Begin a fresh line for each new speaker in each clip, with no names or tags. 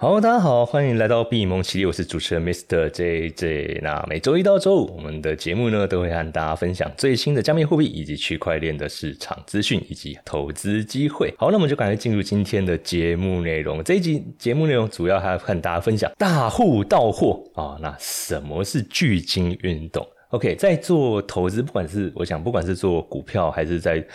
好，大家好，欢迎来到币蒙奇力，我是主持人 Mr. JJ。那每周一到周五，我们的节目呢都会和大家分享最新的加密货币以及区块链的市场资讯以及投资机会。好，那我们就赶快进入今天的节目内容。这一集节目内容主要还要和大家分享大户到货啊。那什么是巨金运动？OK，在做投资，不管是我想，不管是做股票还是在。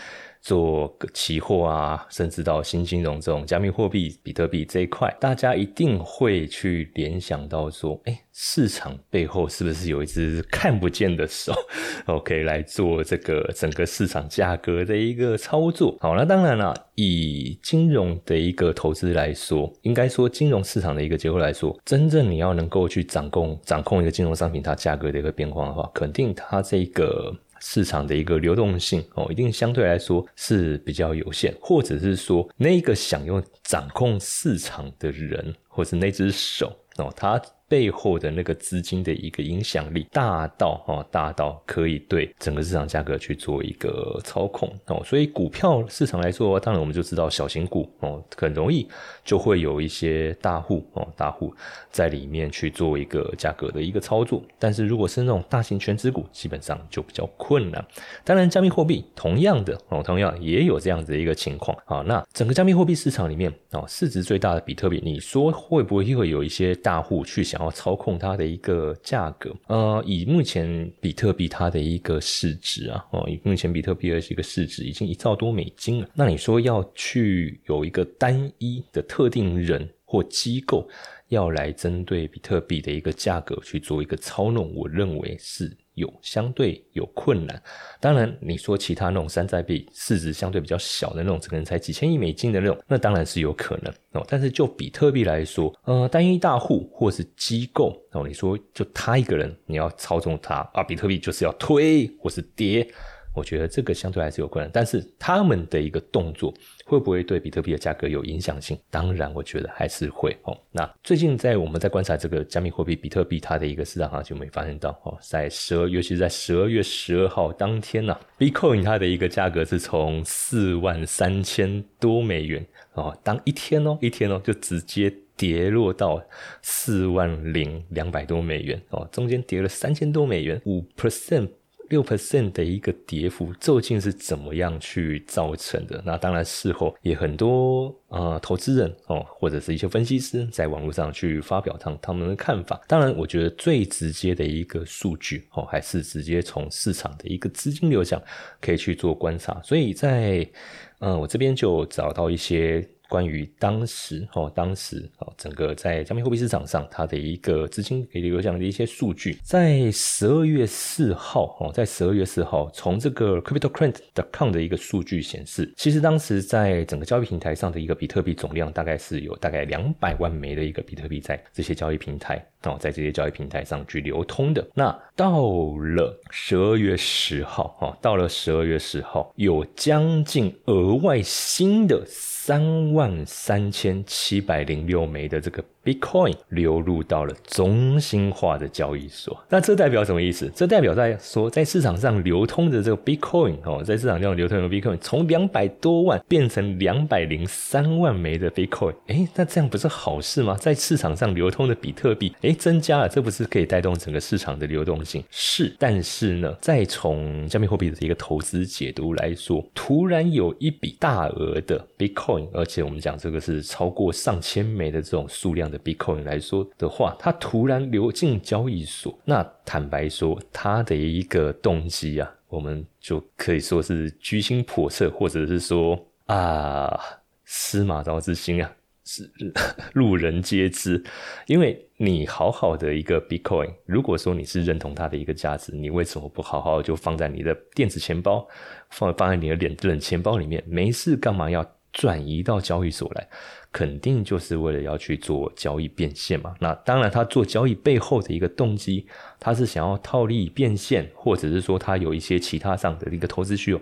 做期货啊，甚至到新金融这种加密货币、比特币这一块，大家一定会去联想到说，哎，市场背后是不是有一只看不见的手？OK，来做这个整个市场价格的一个操作。好，那当然了，以金融的一个投资来说，应该说金融市场的一个结构来说，真正你要能够去掌控、掌控一个金融商品它价格的一个变化的话，肯定它这个。市场的一个流动性哦，一定相对来说是比较有限，或者是说那个想用掌控市场的人，或是那只手哦，他。背后的那个资金的一个影响力大到哈，大到可以对整个市场价格去做一个操控哦。所以股票市场来说，当然我们就知道小型股哦，很容易就会有一些大户哦，大户在里面去做一个价格的一个操作。但是如果是那种大型全值股，基本上就比较困难。当然，加密货币同样的哦，同样也有这样子的一个情况啊。那整个加密货币市场里面哦，市值最大的比特币，你说会不会会有一些大户去想？操控它的一个价格，呃，以目前比特币它的一个市值啊，哦，以目前比特币的一个市值已经一兆多美金了。那你说要去有一个单一的特定人或机构要来针对比特币的一个价格去做一个操弄，我认为是。有相对有困难，当然你说其他那种山寨币市值相对比较小的那种，可能才几千亿美金的那种，那当然是有可能哦。但是就比特币来说，呃，单一大户或是机构哦，你说就他一个人你要操纵它啊，比特币就是要推或是跌。我觉得这个相对还是有困难，但是他们的一个动作会不会对比特币的价格有影响性？当然，我觉得还是会哦。那最近在我们在观察这个加密货币比特币它的一个市场行情，我们发现到哦，在十二，尤其是在十二月十二号当天呢，Bitcoin 它的一个价格是从四万三千多美元哦，当一天哦，一天哦，就直接跌落到四万零两百多美元哦，中间跌了三千多美元，五 percent。六 percent 的一个跌幅究竟是怎么样去造成的？那当然事后也很多呃投资人哦，或者是一些分析师在网络上去发表他他们的看法。当然，我觉得最直接的一个数据哦，还是直接从市场的一个资金流向可以去做观察。所以在嗯，我这边就找到一些。关于当时哦，当时哦，整个在加密货币市场上，它的一个资金给流向的一些数据，在十二月四号哦，在十二月四号，从这个 CryptoCurrent.com 的一个数据显示，其实当时在整个交易平台上的一个比特币总量，大概是有大概两百万枚的一个比特币在这些交易平台哦，在这些交易平台上去流通的。那到了十二月十号哦，到了十二月十号，有将近额外新的。三万三千七百零六枚的这个。Bitcoin 流入到了中心化的交易所，那这代表什么意思？这代表在说，在市场上流通的这个 Bitcoin 哦，在市场上流通的 Bitcoin 从两百多万变成两百零三万枚的 Bitcoin，哎，那这样不是好事吗？在市场上流通的比特币哎增加了，这不是可以带动整个市场的流动性？是，但是呢，再从加密货币的一个投资解读来说，突然有一笔大额的 Bitcoin，而且我们讲这个是超过上千枚的这种数量。的 Bitcoin 来说的话，它突然流进交易所，那坦白说，它的一个动机啊，我们就可以说是居心叵测，或者是说啊，司马昭之心啊，是 路人皆知。因为你好好的一个 Bitcoin，如果说你是认同它的一个价值，你为什么不好好就放在你的电子钱包，放放在你的冷冷钱包里面？没事干嘛要转移到交易所来？肯定就是为了要去做交易变现嘛。那当然，他做交易背后的一个动机，他是想要套利变现，或者是说他有一些其他上的一个投资需求，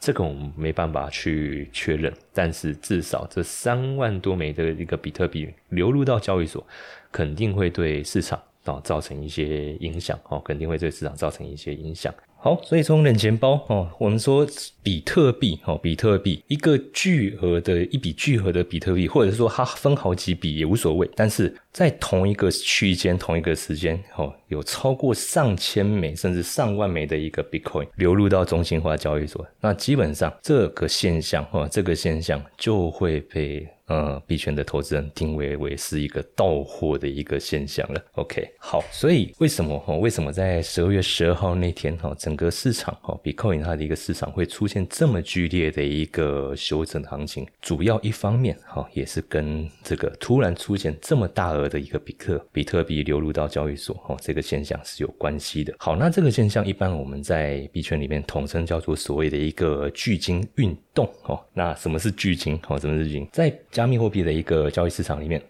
这个我们没办法去确认。但是至少这三万多枚的一个比特币流入到交易所，肯定会对市场啊造成一些影响哦，肯定会对市场造成一些影响。好，所以从冷钱包哦，我们说比特币哦，比特币一个巨额的一笔巨额的比特币，或者说它分好几笔也无所谓，但是在同一个区间、同一个时间哦，有超过上千枚甚至上万枚的一个 Bitcoin 流入到中心化交易所，那基本上这个现象哦，这个现象就会被。呃，币圈的投资人定位为是一个到货的一个现象了。OK，好，所以为什么哈？为什么在十二月十二号那天哈，整个市场哈 Bitcoin 它的一个市场会出现这么剧烈的一个修正行情？主要一方面哈，也是跟这个突然出现这么大额的一个比特比特币流入到交易所哦，这个现象是有关系的。好，那这个现象一般我们在币圈里面统称叫做所谓的一个巨鲸运动哦。那什么是巨鲸？哦，什么是巨鲸？在加密货币的一个交易市场里面，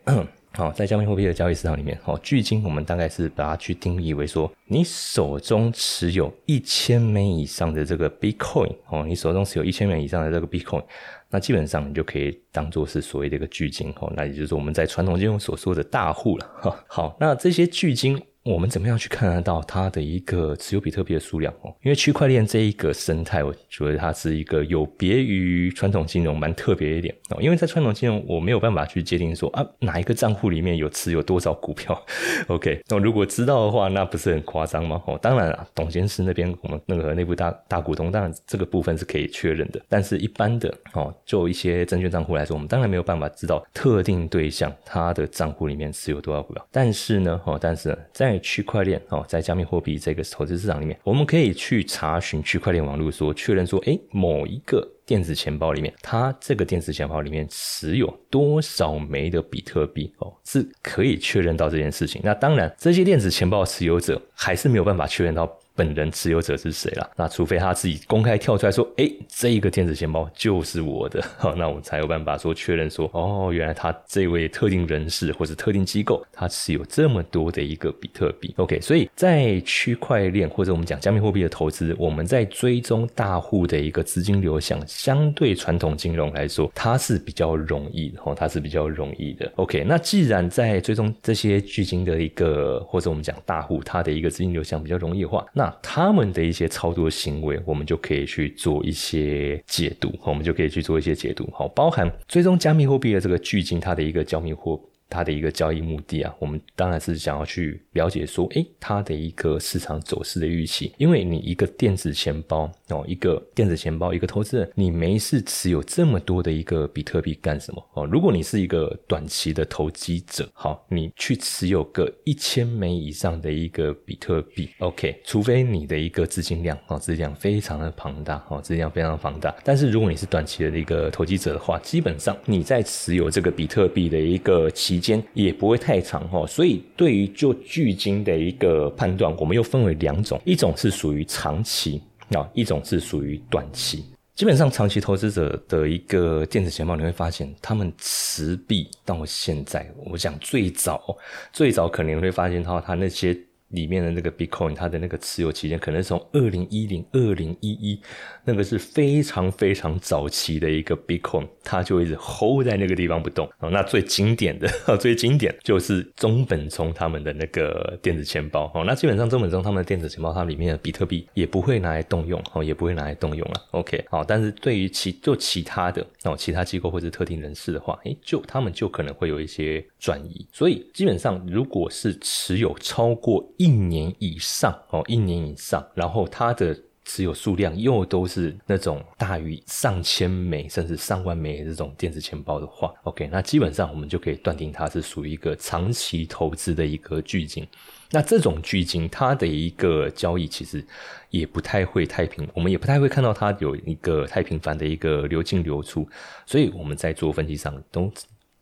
好，在加密货币的交易市场里面，哦，距今我们大概是把它去定义为说，你手中持有一千枚以上的这个 Bitcoin，哦，你手中持有一千枚以上的这个 Bitcoin，那基本上你就可以当做是所谓的一个巨金，哦，那也就是我们在传统金融所说的大户了，哈。好，那这些巨金。我们怎么样去看得到它的一个持有比特币的数量哦？因为区块链这一个生态，我觉得它是一个有别于传统金融蛮特别一点哦。因为在传统金融，我没有办法去界定说啊哪一个账户里面有持有多少股票。OK，那如果知道的话，那不是很夸张吗？哦，当然了，董监事那边我们那个内部大大股东，当然这个部分是可以确认的。但是一般的哦，就一些证券账户来说，我们当然没有办法知道特定对象他的账户里面持有多少股票。但是呢，哦，但是在区块链哦，在加密货币这个投资市场里面，我们可以去查询区块链网络，说确认说，哎，某一个电子钱包里面，它这个电子钱包里面持有多少枚的比特币哦，是可以确认到这件事情。那当然，这些电子钱包持有者还是没有办法确认到。本人持有者是谁了？那除非他自己公开跳出来说：“哎，这一个电子钱包就是我的。”好，那我们才有办法说确认说：“哦，原来他这位特定人士或者特定机构，他持有这么多的一个比特币。”OK，所以在区块链或者我们讲加密货币的投资，我们在追踪大户的一个资金流向，相对传统金融来说，它是比较容易的。哦，它是比较容易的。OK，那既然在追踪这些巨金的一个或者我们讲大户，它的一个资金流向比较容易的话，那他们的一些操作行为，我们就可以去做一些解读，我们就可以去做一些解读，好，包含追踪加密货币的这个巨金，它的一个加密货。它的一个交易目的啊，我们当然是想要去了解说，诶，它的一个市场走势的预期。因为你一个电子钱包哦，一个电子钱包，一个投资人，你没事持有这么多的一个比特币干什么哦？如果你是一个短期的投机者，好，你去持有个一千枚以上的一个比特币，OK，除非你的一个资金量哦，资金量非常的庞大哦，资金量非常庞大。但是如果你是短期的一个投机者的话，基本上你在持有这个比特币的一个期。时间也不会太长哈，所以对于就距今的一个判断，我们又分为两种，一种是属于长期啊，一种是属于短期。基本上长期投资者的一个电子钱包，你会发现他们持币到现在，我讲最早最早可能会发现到他那些。里面的那个 Bitcoin，它的那个持有期间可能从二零一零、二零一一，那个是非常非常早期的一个 Bitcoin，它就一直 hold 在那个地方不动。哦，那最经典的、最经典就是中本聪他们的那个电子钱包。哦，那基本上中本聪他们的电子钱包，它里面的比特币也不会拿来动用，哦，也不会拿来动用了。OK，好，但是对于其就其他的哦，其他机构或者特定人士的话，诶，就他们就可能会有一些转移。所以基本上，如果是持有超过一年以上哦，一年以上，然后它的持有数量又都是那种大于上千枚甚至上万枚这种电子钱包的话，OK，那基本上我们就可以断定它是属于一个长期投资的一个巨金。那这种巨金，它的一个交易其实也不太会太平，我们也不太会看到它有一个太频繁的一个流进流出，所以我们在做分析上都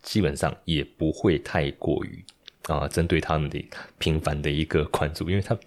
基本上也不会太过于。啊，针对他们的频繁的一个关注，因为他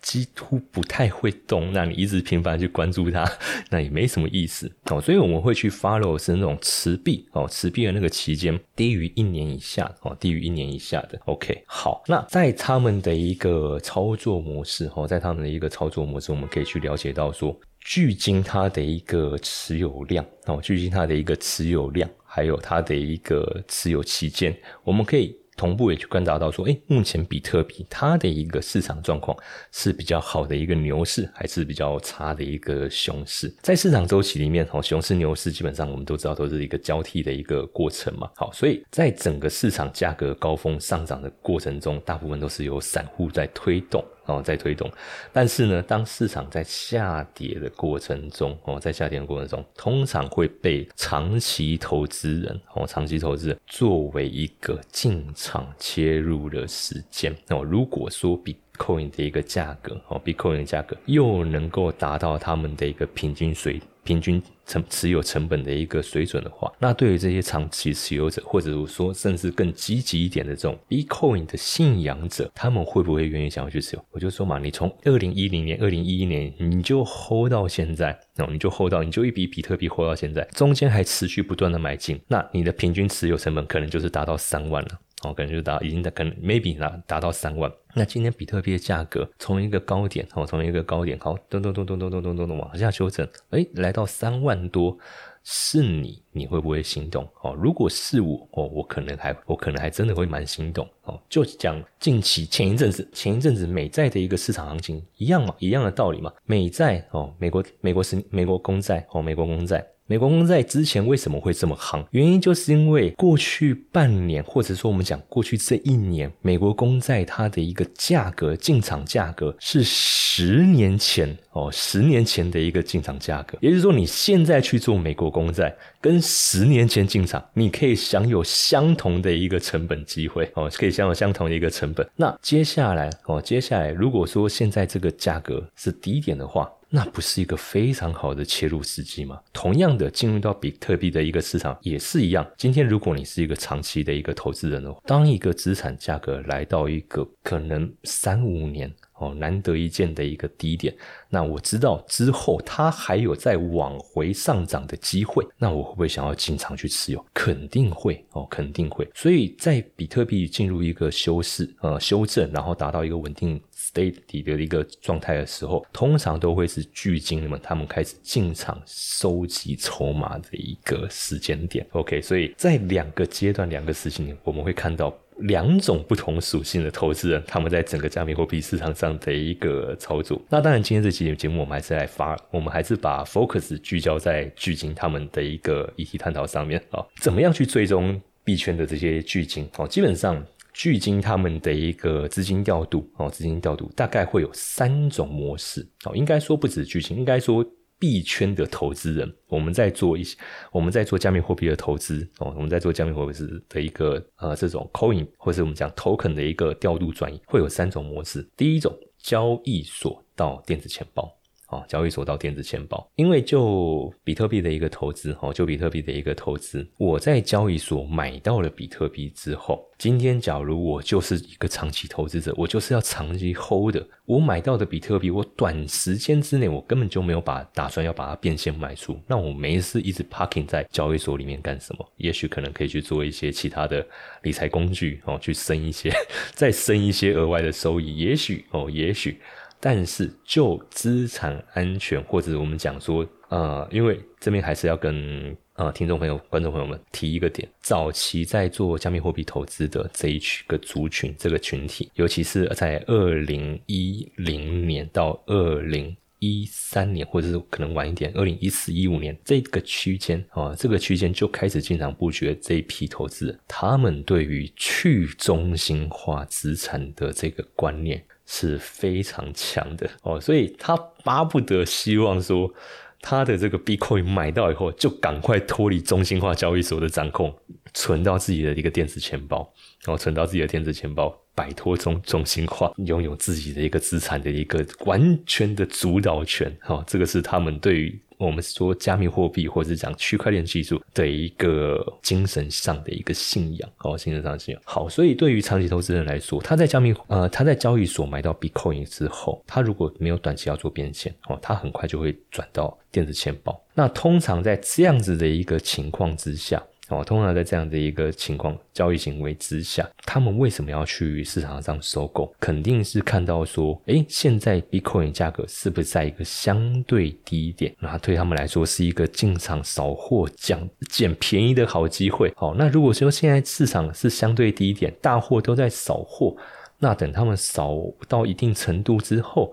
几乎不太会动，那你一直频繁去关注他，那也没什么意思哦。所以我们会去 follow 是那种持币哦，持币的那个期间低于一年以下哦，低于一年以下的。OK，好，那在他们的一个操作模式哦，在他们的一个操作模式，我们可以去了解到说，距今它的一个持有量哦，距今它的一个持有量，还有它的一个持有期间，我们可以。同步也去观察到说，哎，目前比特币它的一个市场状况是比较好的一个牛市，还是比较差的一个熊市？在市场周期里面，哦，熊市、牛市基本上我们都知道都是一个交替的一个过程嘛。好，所以在整个市场价格高峰上涨的过程中，大部分都是由散户在推动。哦，在推动，但是呢，当市场在下跌的过程中，哦，在下跌的过程中，通常会被长期投资人，哦，长期投资人作为一个进场切入的时间。哦，如果说比 Coin 的一个价格，哦，B Coin 的价格又能够达到他们的一个平均水。平均成持有成本的一个水准的话，那对于这些长期持有者，或者说甚至更积极一点的这种 B Coin 的信仰者，他们会不会愿意想要去持有？我就说嘛，你从二零一零年、二零一一年你就 hold 到现在，哦，你就 hold 到，你就一笔比特币 hold 到现在，中间还持续不断的买进，那你的平均持有成本可能就是达到三万了。哦，可能就达已经可能 maybe 达达到三万。那今天比特币的价格从一个高点，哦，从一个高点，好，咚咚咚咚咚咚咚咚咚往下修正，哎，来到三万多，是你，你会不会心动？哦，如果是我，哦，我可能还，我可能还真的会蛮心动。哦，就讲近期前一阵子，前一阵子美债的一个市场行情一样嘛，一样的道理嘛。美债，哦，美国美国是美国公债，哦，美国公债。美国公债之前为什么会这么夯？原因就是因为过去半年，或者说我们讲过去这一年，美国公债它的一个价格进场价格是十年前哦，十年前的一个进场价格。也就是说，你现在去做美国公债，跟十年前进场，你可以享有相同的一个成本机会哦，可以享有相同的一个成本。那接下来哦，接下来如果说现在这个价格是低点的话，那不是一个非常好的切入时机吗？同样的，进入到比特币的一个市场也是一样。今天如果你是一个长期的一个投资人哦，当一个资产价格来到一个可能三五年哦难得一见的一个低点，那我知道之后它还有再往回上涨的机会，那我会不会想要进场去持有？肯定会哦，肯定会。所以在比特币进入一个修饰呃修正，然后达到一个稳定。State 的一个状态的时候，通常都会是巨鲸们他们开始进场收集筹码的一个时间点。OK，所以在两个阶段、两个时期，我们会看到两种不同属性的投资人，他们在整个加密货币市场上的一个操作。那当然，今天这期节目我们还是来发，我们还是把 focus 聚焦在巨鲸他们的一个议题探讨上面啊，怎么样去追踪币圈的这些巨鲸？哦，基本上。巨鲸他们的一个资金调度哦，资金调度大概会有三种模式哦，应该说不止巨鲸，应该说币圈的投资人，我们在做一些，我们在做加密货币的投资哦，我们在做加密货币的一个呃这种 coin 或者我们讲 token 的一个调度转移，会有三种模式。第一种，交易所到电子钱包。哦，交易所到电子钱包，因为就比特币的一个投资，哦，就比特币的一个投资，我在交易所买到了比特币之后，今天假如我就是一个长期投资者，我就是要长期 hold 的，我买到的比特币，我短时间之内我根本就没有把打算要把它变现卖出，那我没事一直 parking 在交易所里面干什么？也许可能可以去做一些其他的理财工具，哦，去生一些，再生一些额外的收益，也许，哦，也许。但是就资产安全，或者我们讲说，呃，因为这边还是要跟呃听众朋友、观众朋友们提一个点：早期在做加密货币投资的这一群个族群，这个群体，尤其是在二零一零年到二零一三年，或者是可能晚一点，二零一四一五年这个区间啊，这个区间就开始进场布局这一批投资，他们对于去中心化资产的这个观念。是非常强的哦，所以他巴不得希望说，他的这个 Bitcoin 买到以后，就赶快脱离中心化交易所的掌控，存到自己的一个电子钱包，然后存到自己的电子钱包，摆脱中中心化，拥有自己的一个资产的一个完全的主导权。哈，这个是他们对于。我们说加密货币，或者是讲区块链技术的一个精神上的一个信仰，哦，精神上的信仰。好，所以对于长期投资人来说，他在加密呃他在交易所买到 Bitcoin 之后，他如果没有短期要做变现，哦，他很快就会转到电子钱包。那通常在这样子的一个情况之下，哦，通常在这样的一个情况交易行为之下，他们为什么要去市场上收购？肯定是看到说，诶，现在 Bitcoin 价格是不是在一个相对低点？那对他们来说是一个进场扫货、捡捡便宜的好机会。好，那如果说现在市场是相对低点，大货都在扫货，那等他们扫到一定程度之后。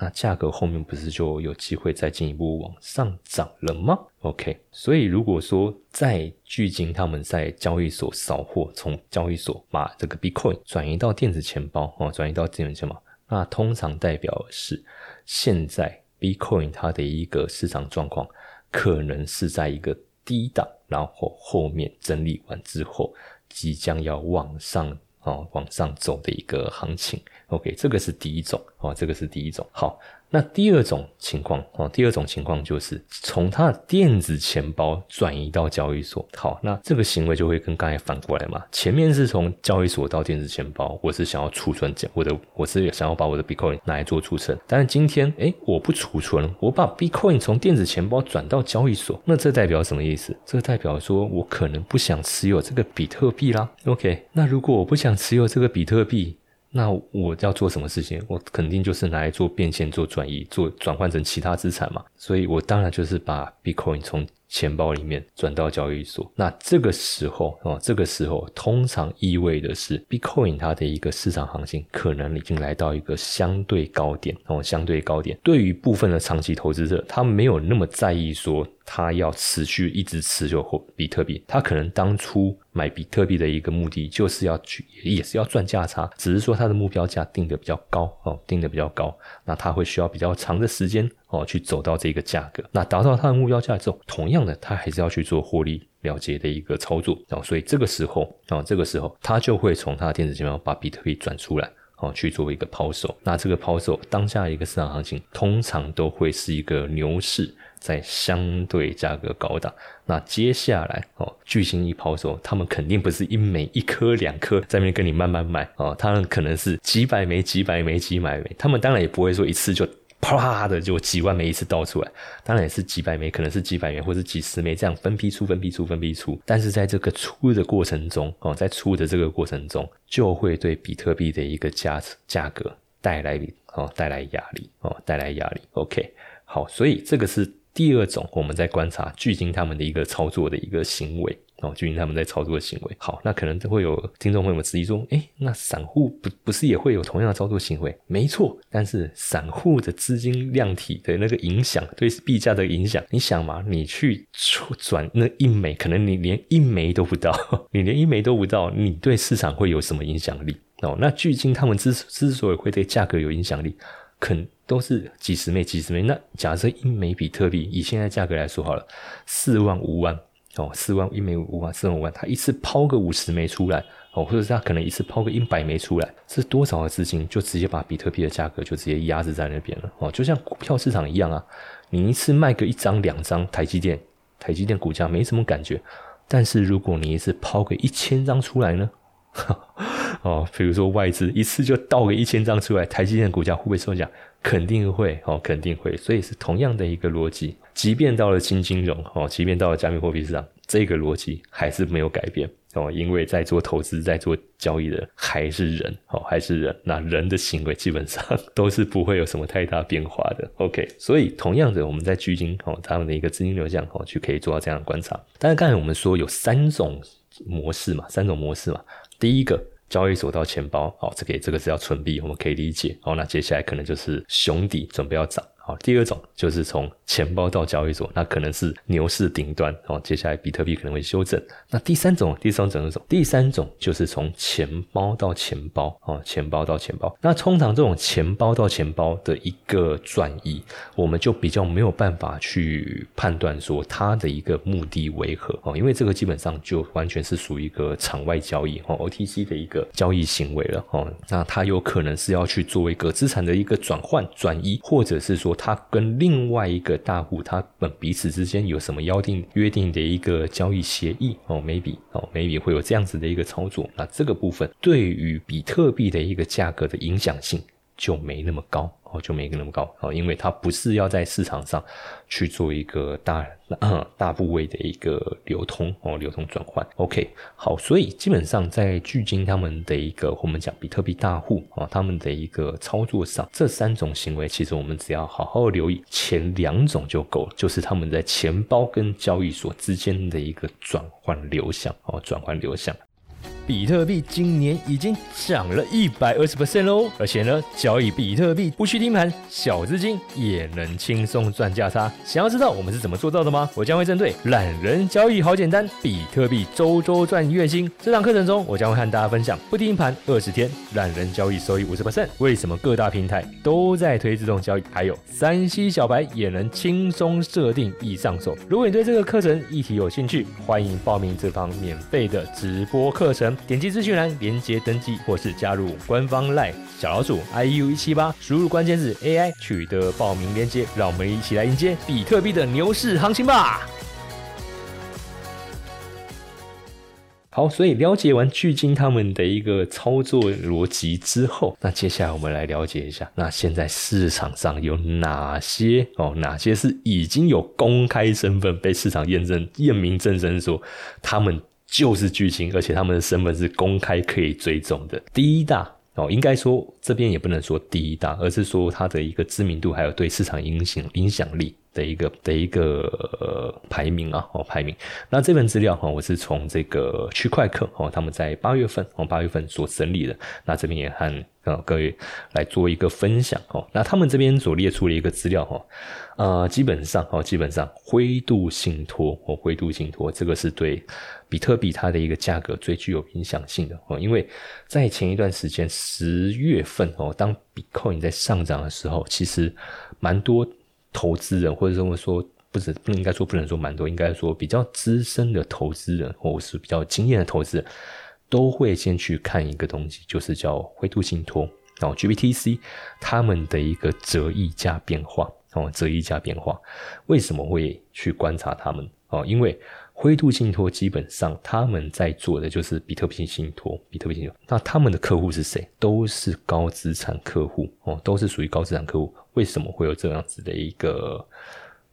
那价格后面不是就有机会再进一步往上涨了吗？OK，所以如果说在距今他们在交易所扫货，从交易所把这个 Bitcoin 转移到电子钱包哦，转移到电子钱包，那通常代表是现在 Bitcoin 它的一个市场状况可能是在一个低档，然后后面整理完之后，即将要往上哦往上走的一个行情。OK，这个是第一种哦，这个是第一种。好，那第二种情况哦，第二种情况就是从他的电子钱包转移到交易所。好，那这个行为就会跟刚才反过来嘛。前面是从交易所到电子钱包，我是想要储存我的，我是想要把我的 Bitcoin 拿来做储存。但是今天，哎，我不储存，我把 Bitcoin 从电子钱包转到交易所，那这代表什么意思？这代表说我可能不想持有这个比特币啦。OK，那如果我不想持有这个比特币，那我要做什么事情？我肯定就是拿来做变现、做转移、做转换成其他资产嘛。所以我当然就是把 Bitcoin 从钱包里面转到交易所。那这个时候哦，这个时候通常意味的是 Bitcoin 它的一个市场行情可能已经来到一个相对高点哦，相对高点。对于部分的长期投资者，他没有那么在意说。他要持续一直持有或比特币，他可能当初买比特币的一个目的就是要去，也是要赚价差，只是说他的目标价定的比较高哦，定的比较高，那他会需要比较长的时间哦去走到这个价格，那达到它的目标价之后，同样的它还是要去做获利了结的一个操作。哦，所以这个时候啊，这个时候他就会从他的电子钱包把比特币转出来哦，去做一个抛售，那这个抛售当下一个市场行情通常都会是一个牛市。在相对价格高档，那接下来哦，巨星一抛售，他们肯定不是一枚一颗两颗在那边跟你慢慢卖哦，他们可能是几百枚、几百枚、几百枚，他们当然也不会说一次就啪的就几万枚一次倒出来，当然也是几百枚，可能是几百枚或者几十枚这样分批出、分批出、分批出，但是在这个出的过程中哦，在出的这个过程中，就会对比特币的一个价价格带来哦带来压力哦带来压力。OK，好，所以这个是。第二种，我们在观察巨鲸他们的一个操作的一个行为哦，巨鲸他们在操作的行为。好，那可能会有听众朋友们质疑说，哎，那散户不不是也会有同样的操作行为？没错，但是散户的资金量体的那个影响，对币价的影响，你想嘛，你去转那一枚，可能你连一枚都不到，你连一枚都不到，你对市场会有什么影响力？哦，那巨鲸他们之之所以会对价格有影响力，肯。都是几十枚、几十枚。那假设一枚比特币以现在价格来说好了，四万、五万哦，四万一枚五万、四万五万，他一次抛个五十枚出来哦，或者是他可能一次抛个一百枚出来，是多少的资金就直接把比特币的价格就直接压制在那边了哦，就像股票市场一样啊，你一次卖个一张、两张台积电，台积电股价没什么感觉，但是如果你一次抛个一千张出来呢？哦，比如说外资一次就倒个一千张出来，台积电股价会不会受影肯定会，哦，肯定会。所以是同样的一个逻辑，即便到了新金融，哦，即便到了加密货币市场，这个逻辑还是没有改变，哦，因为在做投资、在做交易的还是人，哦，还是人，那人的行为基本上 都是不会有什么太大变化的。OK，所以同样的，我们在基金，哦，他们的一个资金流向，哦，就可以做到这样的观察。但是刚才我们说有三种模式嘛，三种模式嘛，第一个。交易所到钱包，好，这个这个是要存币，我们可以理解。好，那接下来可能就是熊底准备要涨。好，第二种就是从钱包到交易所，那可能是牛市顶端。哦，接下来比特币可能会修正。那第三种，第三种是什么？第三种就是从钱包到钱包。哦，钱包到钱包。那通常这种钱包到钱包的一个转移，我们就比较没有办法去判断说它的一个目的为何。哦，因为这个基本上就完全是属于一个场外交易，哦，OTC 的一个交易行为了。哦，那它有可能是要去做一个资产的一个转换、转移，或者是说。他跟另外一个大户，他们彼此之间有什么约定约定的一个交易协议哦？maybe 哦，maybe 会有这样子的一个操作。那这个部分对于比特币的一个价格的影响性就没那么高哦，就没那么高哦，因为它不是要在市场上去做一个大大部位的一个流通哦，流通转换。OK，好，所以基本上在距今他们的一个我们讲比特币大户啊，他们的一个操作上，这三种行为其实我们只要好好留意前两种就够了，就是他们在钱包跟交易所之间的一个转换流向哦，转换流向。比特币今年已经涨了一百二十 percent 喽，而且呢，交易比特币不需盯盘，小资金也能轻松赚价差。想要知道我们是怎么做到的吗？我将会针对懒人交易好简单，比特币周周赚月薪这堂课程中，我将会和大家分享不盯盘二十天，懒人交易收益五十 percent。为什么各大平台都在推自动交易？还有三 C 小白也能轻松设定易上手。如果你对这个课程议题有兴趣，欢迎报名这堂免费的直播课程。点击资讯栏连接登记，或是加入官方 LINE 小老鼠 iu 一七八，输入关键字 AI 取得报名链接，让我们一起来迎接比特币的牛市行情吧！好，所以了解完巨鲸他们的一个操作逻辑之后，那接下来我们来了解一下，那现在市场上有哪些哦？哪些是已经有公开身份被市场验证、验明正身说他们？就是巨星，而且他们的身份是公开可以追踪的。第一大哦，应该说这边也不能说第一大，而是说它的一个知名度还有对市场影响影响力的一个的一个排名啊哦排名。那这份资料哈，我是从这个区块客哦，他们在八月份哦八月份所整理的。那这边也和各位来做一个分享哦。那他们这边所列出的一个资料哈。呃，基本上哦，基本上灰度信托哦，灰度信托这个是对比特币它的一个价格最具有影响性的哦，因为在前一段时间十月份哦，当比特币在上涨的时候，其实蛮多投资人或者说说不是不能应该说不能说蛮多，应该说比较资深的投资人或者是比较经验的投资人，都会先去看一个东西，就是叫灰度信托哦，GBTC 他们的一个折溢价变化。哦，折溢价变化，为什么会去观察他们？哦，因为灰度信托基本上他们在做的就是比特币信托，比特币信托。那他们的客户是谁？都是高资产客户哦，都是属于高资产客户。为什么会有这样子的一个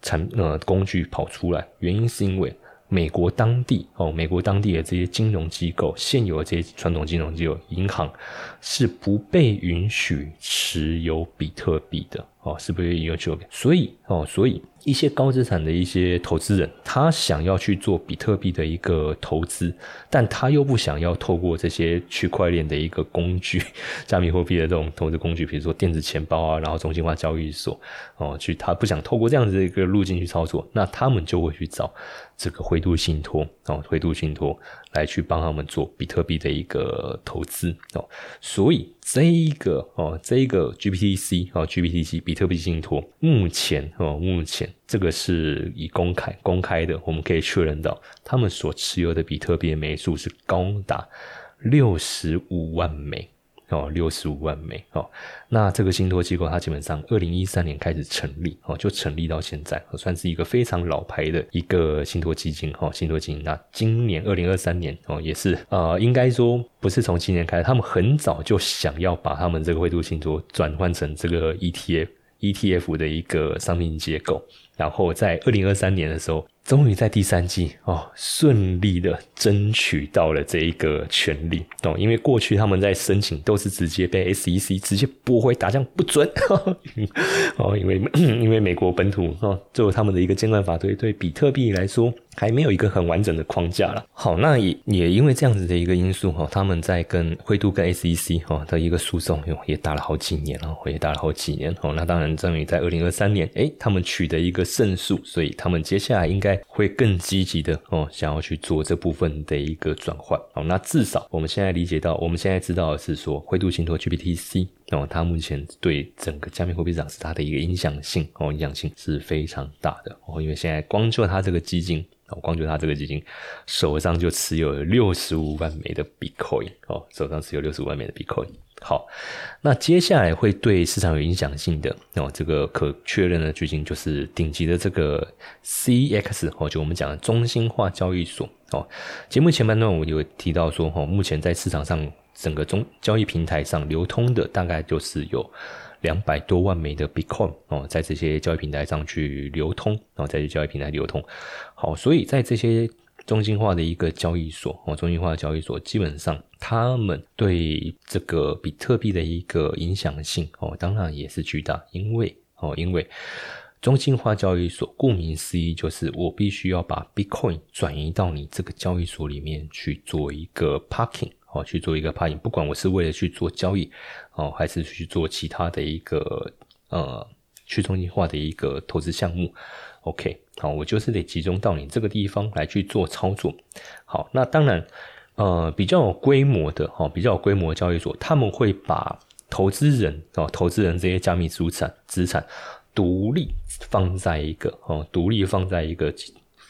产呃工具跑出来？原因是因为。美国当地哦，美国当地的这些金融机构，现有的这些传统金融机构、银行是不被允许持有比特币的哦，是不被允许持有。所以哦，所以。一些高资产的一些投资人，他想要去做比特币的一个投资，但他又不想要透过这些区块链的一个工具，加密货币的这种投资工具，比如说电子钱包啊，然后中心化交易所哦，去他不想透过这样子的一个路径去操作，那他们就会去找这个灰度信托哦，灰度信托来去帮他们做比特币的一个投资哦，所以这一个哦，这一个 GPTC 哦，GPTC 比特币信托目前哦，目前。这个是以公开公开的，我们可以确认到他们所持有的比特币枚数是高达六十五万枚哦，六十五万枚哦。那这个信托机构它基本上二零一三年开始成立哦，就成立到现在，算是一个非常老牌的一个信托基金哈，信托基金。那今年二零二三年哦，也是呃，应该说不是从今年开始，他们很早就想要把他们这个灰度信托转换成这个 ETF ETF 的一个商品结构。然后在二零二三年的时候，终于在第三季哦，顺利的争取到了这一个权利哦。因为过去他们在申请都是直接被 SEC 直接驳回，打将不准 哦。因为 因为美国本土哦，作为他们的一个监管法对对比特币来说。还没有一个很完整的框架了。好，那也也因为这样子的一个因素哈，他们在跟灰度跟 SEC 哈的一个诉讼哟，也打了好几年了，也打了好几年哦。那当然，终于在二零二三年，诶，他们取得一个胜诉，所以他们接下来应该会更积极的哦，想要去做这部分的一个转换。好，那至少我们现在理解到，我们现在知道的是说，灰度信托 GPTC 哦，它目前对整个加密货币市场是它的一个影响性哦，影响性是非常大的哦，因为现在光就它这个基金。哦，光就它这个基金手上就持有六十五万枚的 Bitcoin 哦，手上持有六十五万枚的 Bitcoin。好，那接下来会对市场有影响性的哦，这个可确认的基金就是顶级的这个 CX 哦，就我们讲的中心化交易所哦。节目前半段我有提到说，哦，目前在市场上整个中交易平台上流通的大概就是有两百多万枚的 Bitcoin 哦，在这些交易平台上去流通，然后在这交易平台流通。好，所以在这些中心化的一个交易所哦，中心化交易所基本上他们对这个比特币的一个影响性哦，当然也是巨大，因为哦，因为中心化交易所顾名思义就是我必须要把 Bitcoin 转移到你这个交易所里面去做一个 parking。哦，去做一个派盈不管我是为了去做交易，哦，还是去做其他的一个呃去中心化的一个投资项目，OK，好，我就是得集中到你这个地方来去做操作。好，那当然，呃，比较有规模的，哦，比较有规模的交易所，他们会把投资人，哦，投资人这些加密资产资产独立放在一个，哦，独立放在一个。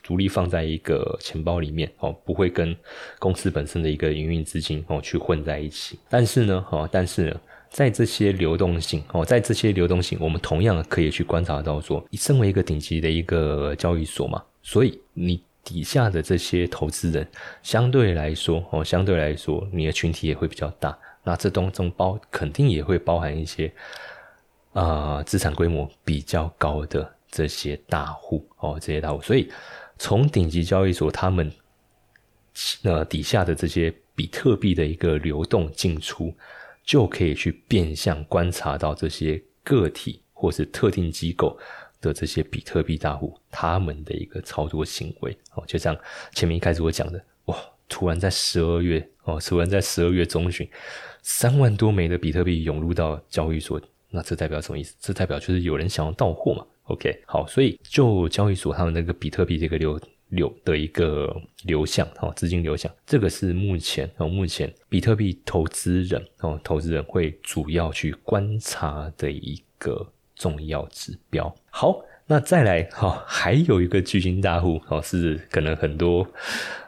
独立放在一个钱包里面哦，不会跟公司本身的一个营运资金哦去混在一起。但是呢，哦，但是呢，在这些流动性哦，在这些流动性，我们同样可以去观察到说，你身为一个顶级的一个交易所嘛，所以你底下的这些投资人相对来说哦，相对来说你的群体也会比较大。那这当中包肯定也会包含一些啊资产规模比较高的这些大户哦，这些大户，所以。从顶级交易所他们呃底下的这些比特币的一个流动进出，就可以去变相观察到这些个体或是特定机构的这些比特币大户他们的一个操作行为。哦，就像前面一开始我讲的，哇，突然在十二月哦，突然在十二月中旬，三万多枚的比特币涌入到交易所，那这代表什么意思？这代表就是有人想要到货嘛。OK，好，所以就交易所他们那个比特币这个流流的一个流向，哦，资金流向，这个是目前哦，目前比特币投资人哦，投资人会主要去观察的一个重要指标。好，那再来哈，还有一个巨星大户哦，是可能很多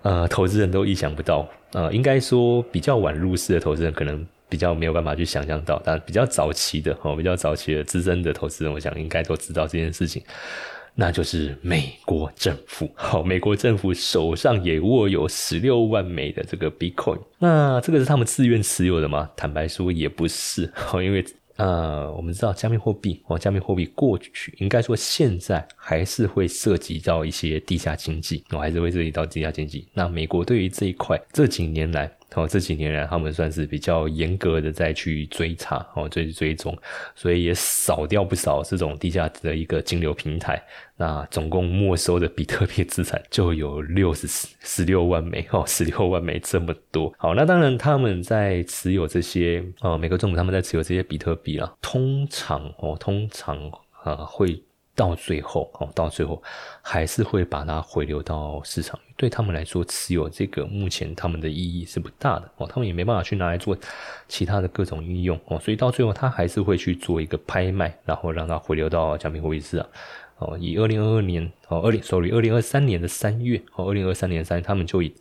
呃投资人都意想不到，呃，应该说比较晚入市的投资人可能。比较没有办法去想象到，但比较早期的哦，比较早期的资深的投资人，我想应该都知道这件事情，那就是美国政府。好，美国政府手上也握有十六万枚的这个 Bitcoin，那这个是他们自愿持有的吗？坦白说也不是，好，因为。呃，我们知道加密货币哦，加密货币过去应该说现在还是会涉及到一些地下经济，哦，还是会涉及到地下经济。那美国对于这一块这几年来，哦，这几年来他们算是比较严格的在去追查，哦，追追踪，所以也扫掉不少这种地下的一个金流平台。那总共没收的比特币资产就有六十十六万枚哦，十六万枚这么多。好，那当然他们在持有这些呃，美国政府他们在持有这些比特币啊，通常哦，通常啊会到最后哦，到最后还是会把它回流到市场。对他们来说，持有这个目前他们的意义是不大的哦，他们也没办法去拿来做其他的各种应用哦，所以到最后他还是会去做一个拍卖，然后让它回流到加密货币市场。哦，以二零二二年哦，二零 sorry，二零二三年的三月哦，二零二三年三，他们就以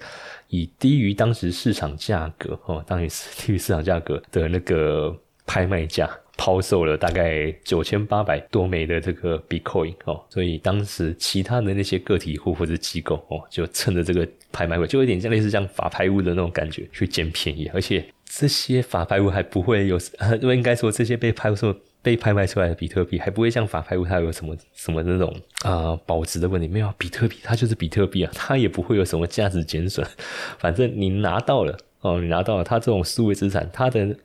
以低于当时市场价格哦，当时 低于市场价格的那个拍卖价抛售了大概九千八百多枚的这个 Bitcoin 哦，所以当时其他的那些个体户或者机构哦，就趁着这个拍卖会，就有点像类似像法拍屋的那种感觉去捡便宜，而且这些法拍屋还不会有，呃，应该说这些被拍售。被拍卖出来的比特币还不会像法拍物，它有什么什么那种啊保值的问题没有？比特币它就是比特币啊，它也不会有什么价值减损。反正你拿到了哦，你拿到了它这种数位资产，它的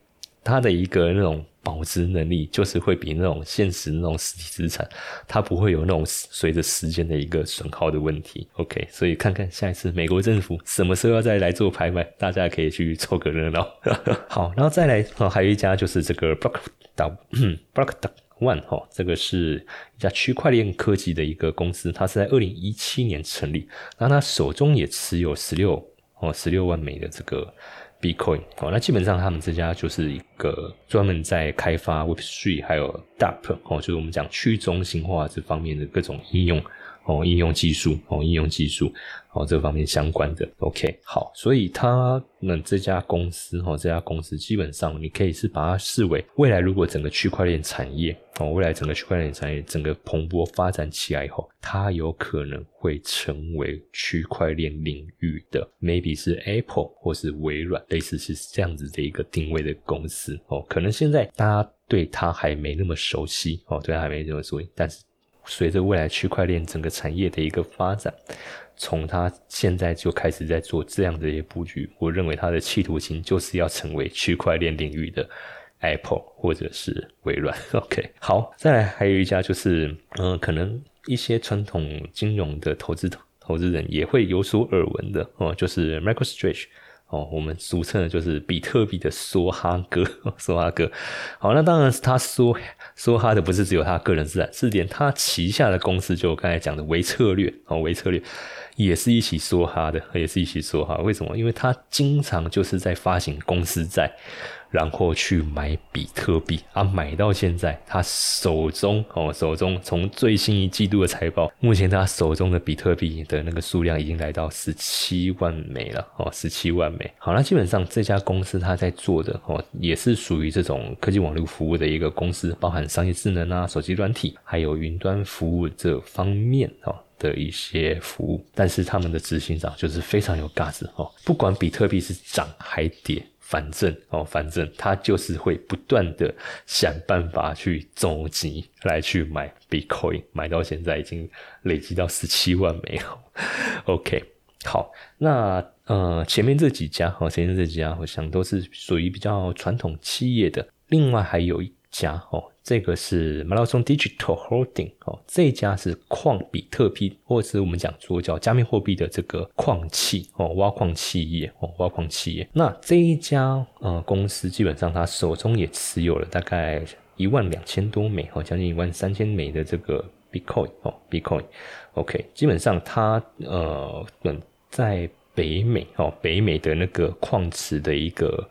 它的一个那种保值能力，就是会比那种现实那种实体资产，它不会有那种随着时间的一个损耗的问题。OK，所以看看下一次美国政府什么时候要再来做拍卖，大家可以去凑个热闹。好，然后再来哦，还有一家就是这个 Block。Block One 哈，这个是一家区块链科技的一个公司，它是在二零一七年成立，那它手中也持有十六哦十六万枚的这个 Bitcoin 哦，那基本上他们这家就是一个专门在开发 Web Three 还有 DApp 哦，就是我们讲去中心化这方面的各种应用。哦，应用技术哦，应用技术哦，这方面相关的。OK，好，所以他们这家公司哦，这家公司基本上你可以是把它视为未来，如果整个区块链产业哦，未来整个区块链产业整个蓬勃发展起来以后，它有可能会成为区块链领域的，maybe 是 Apple 或是微软，类似是这样子的一个定位的公司哦。可能现在大家对它还没那么熟悉哦，对它还没那么熟悉，但是。随着未来区块链整个产业的一个发展，从它现在就开始在做这样的一些布局，我认为它的企图心就是要成为区块链领域的 Apple 或者是微软。OK，好，再来还有一家就是，嗯，可能一些传统金融的投资投资人也会有所耳闻的哦，就是 MicroStrategy。哦，我们俗称的就是比特币的梭哈哥，梭哈哥。好，那当然是他梭梭哈的不是只有他个人资产，是连他旗下的公司，就我刚才讲的微策略，哦，微策略也是一起梭哈的，也是一起梭哈。为什么？因为他经常就是在发行公司债。然后去买比特币啊，买到现在，他手中哦，手中从最新一季度的财报，目前他手中的比特币的那个数量已经来到十七万枚了哦，十七万枚。好，那基本上这家公司他在做的哦，也是属于这种科技网络服务的一个公司，包含商业智能啊、手机软体，还有云端服务这方面哦的一些服务。但是他们的执行长就是非常有 gas 哦，不管比特币是涨还跌。反正哦，反正他就是会不断的想办法去走集来去买 Bitcoin，买到现在已经累积到十七万枚了。OK，好，那呃前面这几家哦，前面这几家我想都是属于比较传统企业的，另外还有一家哦。这个是马拉松 Digital Holding 哦，这家是矿比特币，或者是我们讲说叫加密货币的这个矿器哦，挖矿企业哦，挖矿企业。那这一家呃公司基本上他手中也持有了大概一万两千多枚哦，将近一万三千枚的这个 Bitcoin 哦，Bitcoin。OK，基本上它呃在北美哦，北美的那个矿池的一个。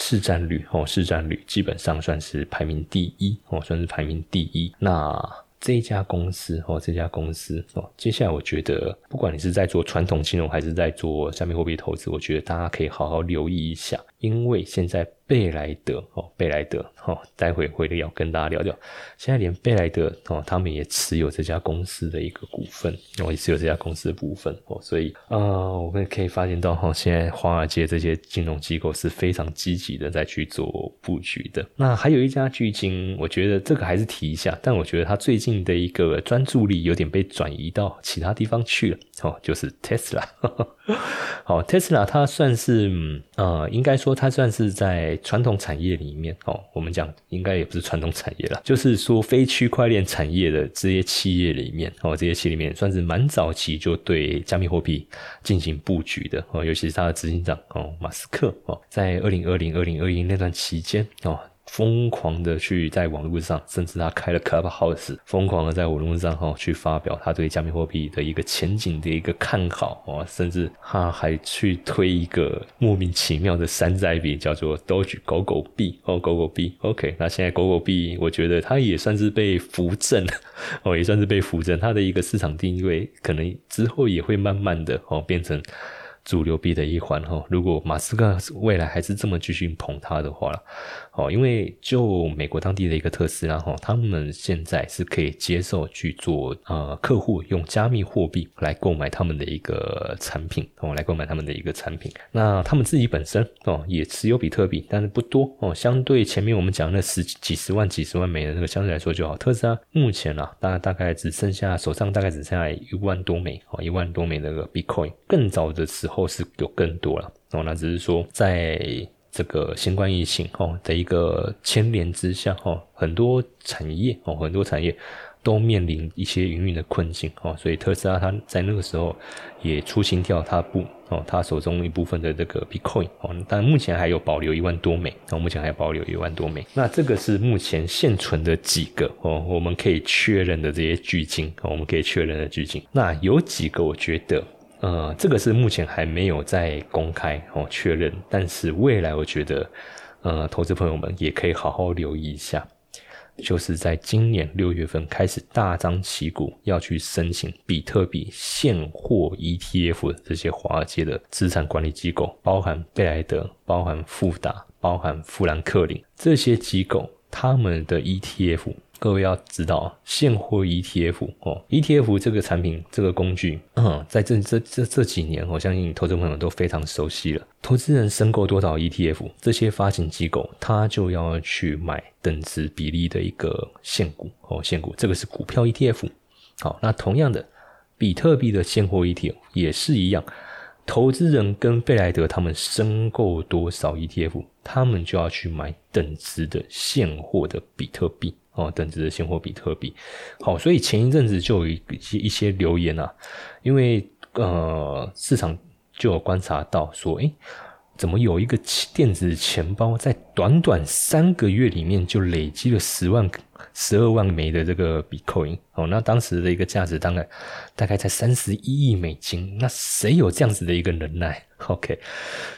市占率哦，市占率基本上算是排名第一哦，算是排名第一。那这家公司哦，这家公司哦，接下来我觉得，不管你是在做传统金融还是在做加密货币投资，我觉得大家可以好好留意一下，因为现在。贝莱德哦，贝莱德哦，待会会要跟大家聊聊。现在连贝莱德哦，他们也持有这家公司的一个股份，哦，也持有这家公司的股份哦，所以呃，我们可以发现到哈，现在华尔街这些金融机构是非常积极的在去做布局的。那还有一家巨金，我觉得这个还是提一下，但我觉得它最近的一个专注力有点被转移到其他地方去了哦，就是 Tesla。好，Tesla 它算是呃，应该说它算是在。传统产业里面哦，我们讲应该也不是传统产业了，就是说非区块链产业的这些企业里面哦，这些企业里面算是蛮早期就对加密货币进行布局的哦，尤其是它的执行长哦，马斯克哦，在二零二零、二零二一那段期间哦。疯狂的去在网络上，甚至他开了 Clubhouse，疯狂的在网络上哈去发表他对加密货币的一个前景的一个看好哦，甚至他还去推一个莫名其妙的山寨币，叫做 Doge 狗狗币哦，狗狗币。OK，那现在狗狗币，我觉得它也算是被扶正哦，也算是被扶正，它的一个市场定位可能之后也会慢慢的哦变成。主流币的一环哈，如果马斯克未来还是这么继续捧他的话，哦，因为就美国当地的一个特斯拉哈，他们现在是可以接受去做呃客户用加密货币来购买他们的一个产品哦，来购买他们的一个产品。那他们自己本身哦也持有比特币，但是不多哦，相对前面我们讲那十几十万、几十万枚的那个相对来说就好。特斯拉目前啊，大大概只剩下手上大概只剩下一万多枚哦，一万多枚那个 Bitcoin。更早的时候。或是有更多了哦，那只是说在这个新冠疫情哦的一个牵连之下哦，很多产业哦，很多产业都面临一些营运的困境哦，所以特斯拉它在那个时候也出清掉它不哦，它手中一部分的这个 Bitcoin 哦，但目前还有保留一万多枚哦，目前还保留一万多枚。那这个是目前现存的几个哦，我们可以确认的这些巨金哦，我们可以确认的巨金。那有几个我觉得。呃，这个是目前还没有在公开哦确认，但是未来我觉得，呃，投资朋友们也可以好好留意一下。就是在今年六月份开始大张旗鼓要去申请比特币现货 ETF 这些华尔街的资产管理机构，包含贝莱德、包含富达、包含富兰克林这些机构，他们的 ETF。各位要知道，现货 ETF 哦，ETF 这个产品这个工具，嗯，在这这这这几年，我相信投资朋友都非常熟悉了。投资人申购多少 ETF，这些发行机构他就要去买等值比例的一个现股哦，现股这个是股票 ETF。好，那同样的，比特币的现货 ETF 也是一样。投资人跟贝莱德他们申购多少 ETF，他们就要去买等值的现货的比特币哦，等值的现货比特币。好，所以前一阵子就有一些一些留言啊，因为呃市场就有观察到说，诶。怎么有一个电子钱包在短短三个月里面就累积了十万、十二万枚的这个 Bitcoin？？哦，那当时的一个价值当然大概在三十一亿美金。那谁有这样子的一个能耐？OK，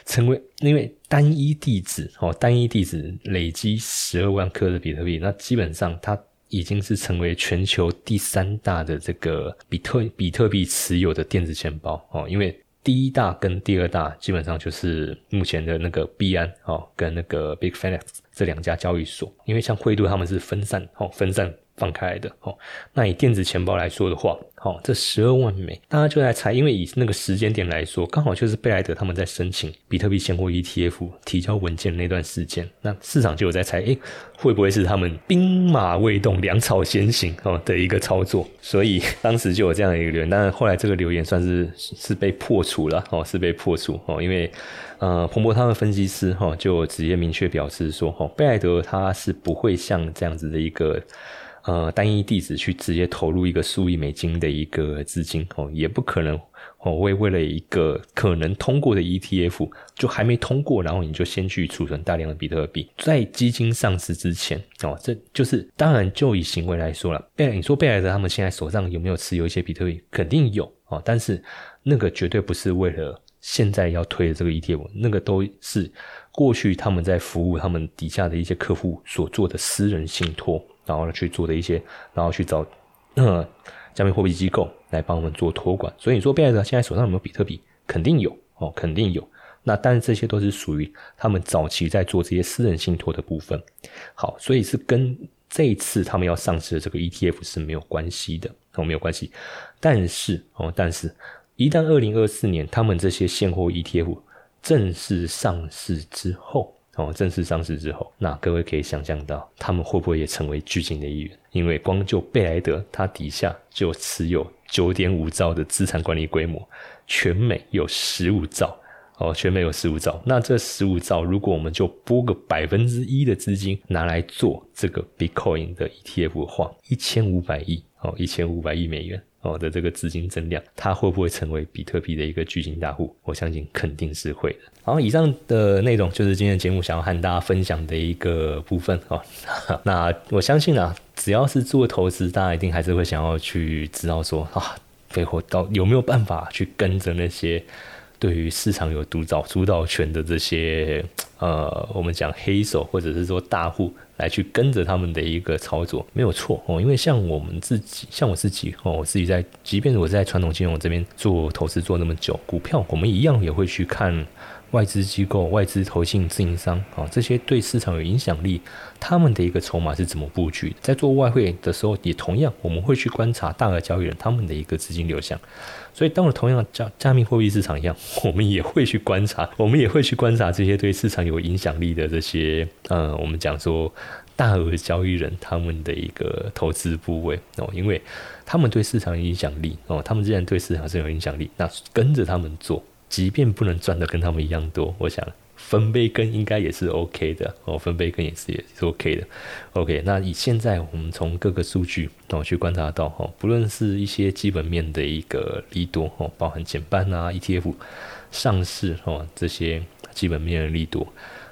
成为因为单一地址哦，单一地址累积十二万颗的比特币，那基本上它已经是成为全球第三大的这个比特比特币持有的电子钱包哦，因为。第一大跟第二大基本上就是目前的那个币安哦，跟那个 Big Finex 这两家交易所，因为像汇度他们是分散哦，分散。放开来的哦，那以电子钱包来说的话，好，这十二万美，大家就在猜，因为以那个时间点来说，刚好就是贝莱德他们在申请比特币现货 ETF 提交文件那段时间，那市场就有在猜，诶，会不会是他们兵马未动，粮草先行哦的一个操作？所以当时就有这样的一个留言，但是后来这个留言算是是被破除了哦，是被破除哦，因为呃，彭博他们分析师哈就直接明确表示说，哈，贝莱德他是不会像这样子的一个。呃，单一地址去直接投入一个数亿美金的一个资金哦，也不可能哦。为为了一个可能通过的 ETF，就还没通过，然后你就先去储存大量的比特币，在基金上市之前哦，这就是当然就以行为来说了。贝你说贝莱德他们现在手上有没有持有一些比特币？肯定有哦，但是那个绝对不是为了现在要推的这个 ETF，那个都是过去他们在服务他们底下的一些客户所做的私人信托。然后去做的一些，然后去找呃加密货币机构来帮我们做托管。所以你说贝莱德现在手上有没有比特币？肯定有哦，肯定有。那但是这些都是属于他们早期在做这些私人信托的部分。好，所以是跟这一次他们要上市的这个 ETF 是没有关系的，哦，没有关系。但是哦，但是一旦二零二四年他们这些现货 ETF 正式上市之后。哦，正式上市之后，那各位可以想象到，他们会不会也成为巨鲸的一员？因为光就贝莱德，它底下就持有九点五兆的资产管理规模，全美有十五兆，哦，全美有十五兆。那这十五兆，如果我们就拨个百分之一的资金拿来做这个 Bitcoin 的 ETF 的话，一千五百亿，哦，一千五百亿美元。哦的这个资金增量，它会不会成为比特币的一个巨型大户？我相信肯定是会的。好，以上的内容就是今天节目想要和大家分享的一个部分哦。那我相信啊，只要是做投资，大家一定还是会想要去知道说啊，背后到有没有办法去跟着那些对于市场有独早主导权的这些呃，我们讲黑手或者是说大户。来去跟着他们的一个操作没有错哦，因为像我们自己，像我自己哦，我自己在，即便我在传统金融这边做投资做那么久，股票我们一样也会去看外资机构、外资投信、自营商啊这些对市场有影响力，他们的一个筹码是怎么布局？在做外汇的时候，也同样我们会去观察大额交易人他们的一个资金流向。所以，当我同样加加密货币市场一样，我们也会去观察，我们也会去观察这些对市场有影响力的这些，嗯，我们讲说大额交易人他们的一个投资部位哦，因为他们对市场有影响力哦，他们既然对市场是有影响力，那跟着他们做，即便不能赚的跟他们一样多，我想。分杯跟应该也是 OK 的哦，分杯跟也是也是 OK 的。OK，那以现在我们从各个数据哦去观察到哈，不论是一些基本面的一个利多哦，包含减半啊、ETF 上市哦这些基本面的利多，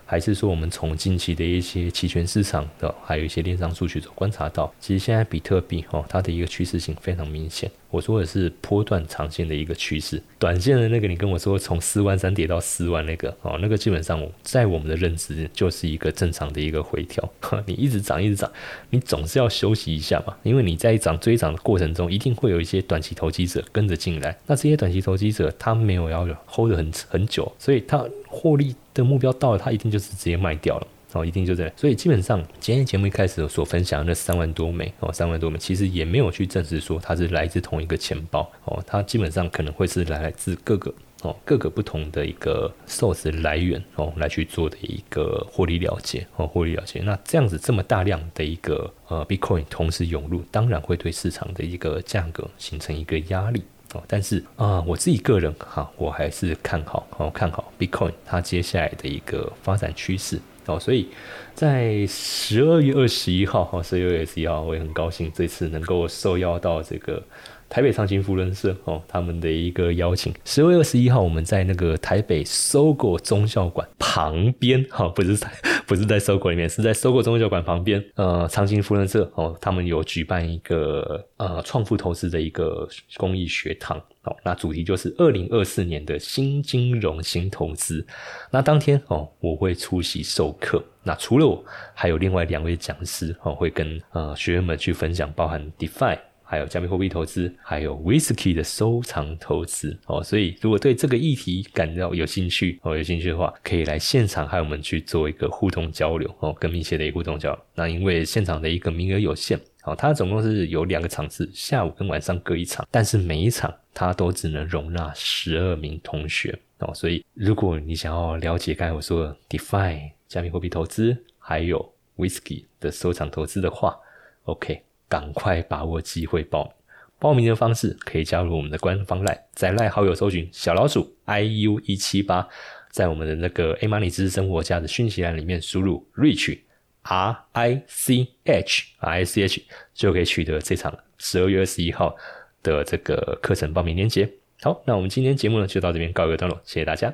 还是说我们从近期的一些期权市场的，还有一些链上数据所观察到，其实现在比特币哦，它的一个趋势性非常明显。我说的是波段长线的一个趋势，短线的那个你跟我说从四万三跌到四万那个哦，那个基本上在我们的认知就是一个正常的一个回调。你一直涨一直涨，你总是要休息一下嘛，因为你在涨追涨的过程中，一定会有一些短期投机者跟着进来。那这些短期投机者他没有要 hold 很很久，所以他获利的目标到了，他一定就是直接卖掉了。哦，一定就这样。所以基本上，今天节目一开始所分享的那三万多枚哦，三万多枚，其实也没有去证实说它是来自同一个钱包哦，它基本上可能会是来自各个哦各个不同的一个 source 来源哦来去做的一个获利了结哦获利了结。那这样子这么大量的一个呃 Bitcoin 同时涌入，当然会对市场的一个价格形成一个压力哦。但是啊，我自己个人哈，我还是看好哦看好 Bitcoin 它接下来的一个发展趋势。哦，所以在十二月二十一号，哈，十二月二十一号，我也很高兴这次能够受邀到这个台北长青福伦社哦，他们的一个邀请。十二月二十一号，我们在那个台北搜狗中校馆旁边，哈，不是在 不是在搜狗里面，是在搜狗中校馆旁边。呃，长青福伦社哦，他们有举办一个呃创富投资的一个公益学堂。那主题就是二零二四年的新金融新投资。那当天哦，我会出席授课。那除了我，还有另外两位讲师哦，会跟呃学员们去分享，包含 DeFi，还有加密货币投资，还有 Whisky 的收藏投资哦。所以如果对这个议题感到有兴趣哦，有兴趣的话，可以来现场和我们去做一个互动交流哦，更密切的一个互动交流。那因为现场的一个名额有限。哦，它总共是有两个场次，下午跟晚上各一场，但是每一场它都只能容纳十二名同学哦。所以，如果你想要了解刚才我说的 DeFi 加密货币投资，还有 Whisky 的收藏投资的话，OK，赶快把握机会报名。报名的方式可以加入我们的官方赖，在赖好友搜寻小老鼠 IU 一七八，在我们的那个 A Money 知识生活家的讯息栏里面输入 Rich。R I C H R I C H 就可以取得这场十二月二十一号的这个课程报名链接。好，那我们今天节目呢就到这边告一个段落，谢谢大家。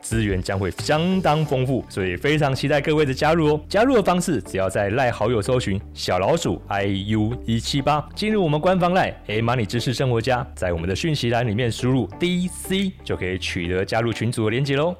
资源将会相当丰富，所以非常期待各位的加入哦！加入的方式只要在赖好友搜寻小老鼠 i u 一七八，进入我们官方赖 A Money 知识生活家，在我们的讯息栏里面输入 D C 就可以取得加入群组的连接喽。